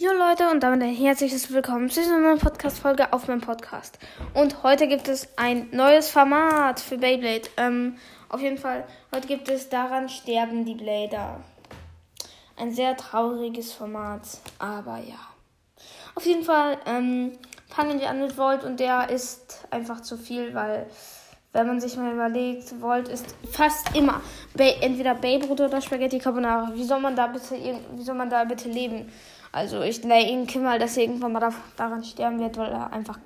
Jo Leute und damit ein herzliches Willkommen zu einer neuen Podcast-Folge auf meinem Podcast. Und heute gibt es ein neues Format für Beyblade. Ähm, auf jeden Fall, heute gibt es Daran sterben die Blader. Ein sehr trauriges Format, aber ja. Auf jeden Fall ähm, fangen wir an mit Volt und der ist einfach zu viel, weil wenn man sich mal überlegt, Volt ist fast immer entweder Babe oder Spaghetti Carbonara. Wie soll man da bitte, wie soll man da bitte leben? Also ich denke mal, dass er irgendwann mal daran sterben wird, weil er einfach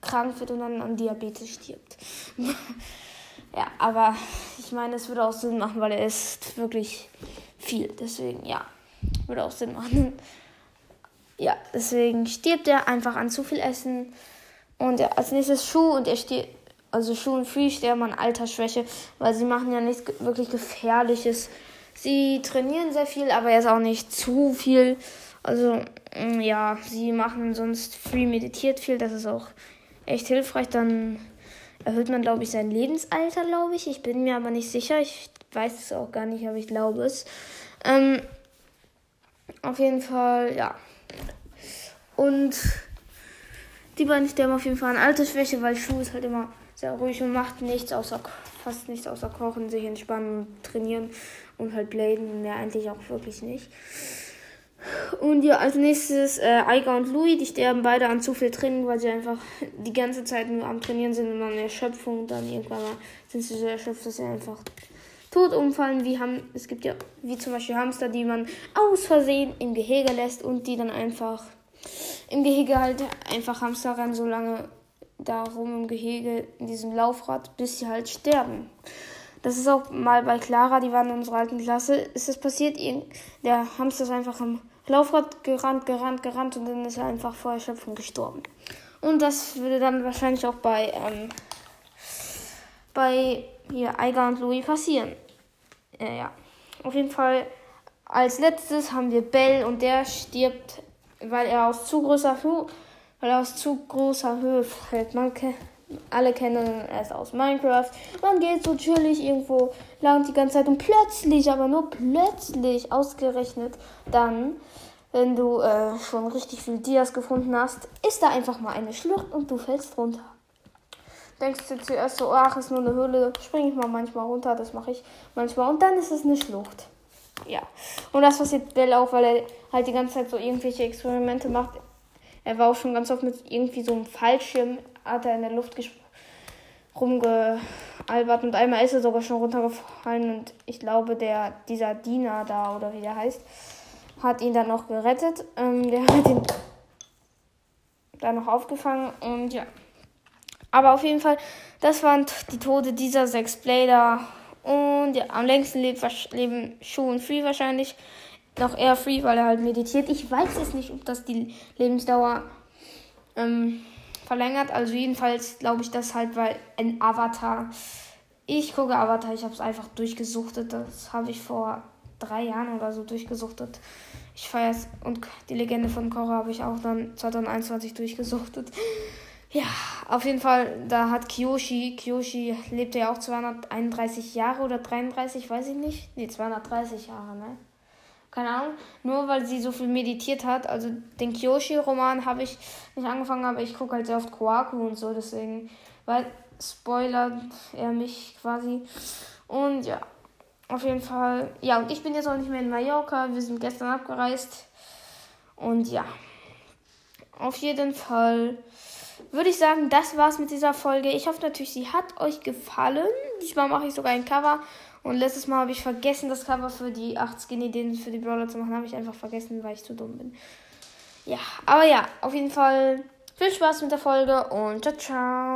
krank wird und dann an Diabetes stirbt. ja, aber ich meine, es würde auch Sinn machen, weil er isst wirklich viel. Deswegen, ja, würde auch Sinn machen. Ja, deswegen stirbt er einfach an zu viel Essen. Und ja, als nächstes Schuh und er stirbt, also und Free sterben an Altersschwäche, weil sie machen ja nichts wirklich Gefährliches. Sie trainieren sehr viel, aber jetzt auch nicht zu viel. Also, mm, ja, sie machen sonst Free meditiert viel. Das ist auch echt hilfreich. Dann erhöht man, glaube ich, sein Lebensalter, glaube ich. Ich bin mir aber nicht sicher. Ich weiß es auch gar nicht, aber ich glaube es. Ähm, auf jeden Fall, ja. Und die beiden sterben auf jeden Fall an Altersschwäche, weil Schuh ist halt immer sehr ruhig und macht nichts außer fast nichts außer kochen, sich entspannen und trainieren und halt bladen. Mehr eigentlich auch wirklich nicht. Und ja, als nächstes äh, Aiga und Louis, die sterben beide an zu viel Training, weil sie einfach die ganze Zeit nur am Trainieren sind und dann Erschöpfung. Und dann irgendwann mal sind sie so erschöpft, dass sie einfach tot umfallen. Wie haben, es gibt ja, wie zum Beispiel Hamster, die man aus Versehen im Gehege lässt und die dann einfach im Gehege halt einfach Hamster rennen, so lange darum im Gehege in diesem Laufrad, bis sie halt sterben. Das ist auch mal bei Clara, die war in unserer alten Klasse, ist es passiert, der Hamster ist einfach am Laufrad gerannt, gerannt, gerannt und dann ist er einfach vor Erschöpfung gestorben. Und das würde dann wahrscheinlich auch bei, ähm, bei hier, Eiger und Louis passieren. Äh, ja, auf jeden Fall als letztes haben wir Bell und der stirbt, weil er aus zu großer Höhe, weil er aus zu großer Höhe fällt. Man alle kennen es aus Minecraft. Man geht so chillig irgendwo lang die ganze Zeit und plötzlich, aber nur plötzlich ausgerechnet, dann, wenn du äh, schon richtig viel Dias gefunden hast, ist da einfach mal eine Schlucht und du fällst runter. Denkst du zuerst so, ach, ist nur eine Höhle, springe ich mal manchmal runter, das mache ich manchmal und dann ist es eine Schlucht. Ja. Und das passiert Bell auch, weil er halt die ganze Zeit so irgendwelche Experimente macht. Er war auch schon ganz oft mit irgendwie so einem Fallschirm hat er in der Luft rumgealbert und einmal ist er sogar schon runtergefallen und ich glaube, der, dieser Diener da oder wie der heißt, hat ihn dann noch gerettet. Ähm, der hat ihn dann noch aufgefangen und ja. Aber auf jeden Fall, das waren die Tode dieser sechs Blader. Und ja, am längsten leben Schuh und Free wahrscheinlich. Noch eher Free, weil er halt meditiert. Ich weiß es nicht, ob das die Lebensdauer ähm, verlängert. Also jedenfalls glaube ich das halt, weil ein Avatar. Ich gucke Avatar, ich habe es einfach durchgesuchtet. Das habe ich vor drei Jahren oder so durchgesuchtet. Ich feiere es. Und die Legende von Korra habe ich auch dann 2021 durchgesuchtet. Ja, auf jeden Fall, da hat Kyoshi, Kyoshi lebte ja auch 231 Jahre oder 33, weiß ich nicht. Nee, 230 Jahre, ne? Keine Ahnung, nur weil sie so viel meditiert hat. Also den Kyoshi-Roman habe ich nicht angefangen, aber ich gucke halt sehr oft Koaku und so, deswegen, weil spoilert er mich quasi. Und ja, auf jeden Fall. Ja, und ich bin jetzt auch nicht mehr in Mallorca. Wir sind gestern abgereist. Und ja, auf jeden Fall würde ich sagen, das war's mit dieser Folge. Ich hoffe natürlich, sie hat euch gefallen. Diesmal mache ich sogar ein Cover und letztes Mal habe ich vergessen, das Cover für die 8 Skin-Ideen für die Brawler zu machen. Habe ich einfach vergessen, weil ich zu dumm bin. Ja, aber ja, auf jeden Fall viel Spaß mit der Folge und ciao, ciao.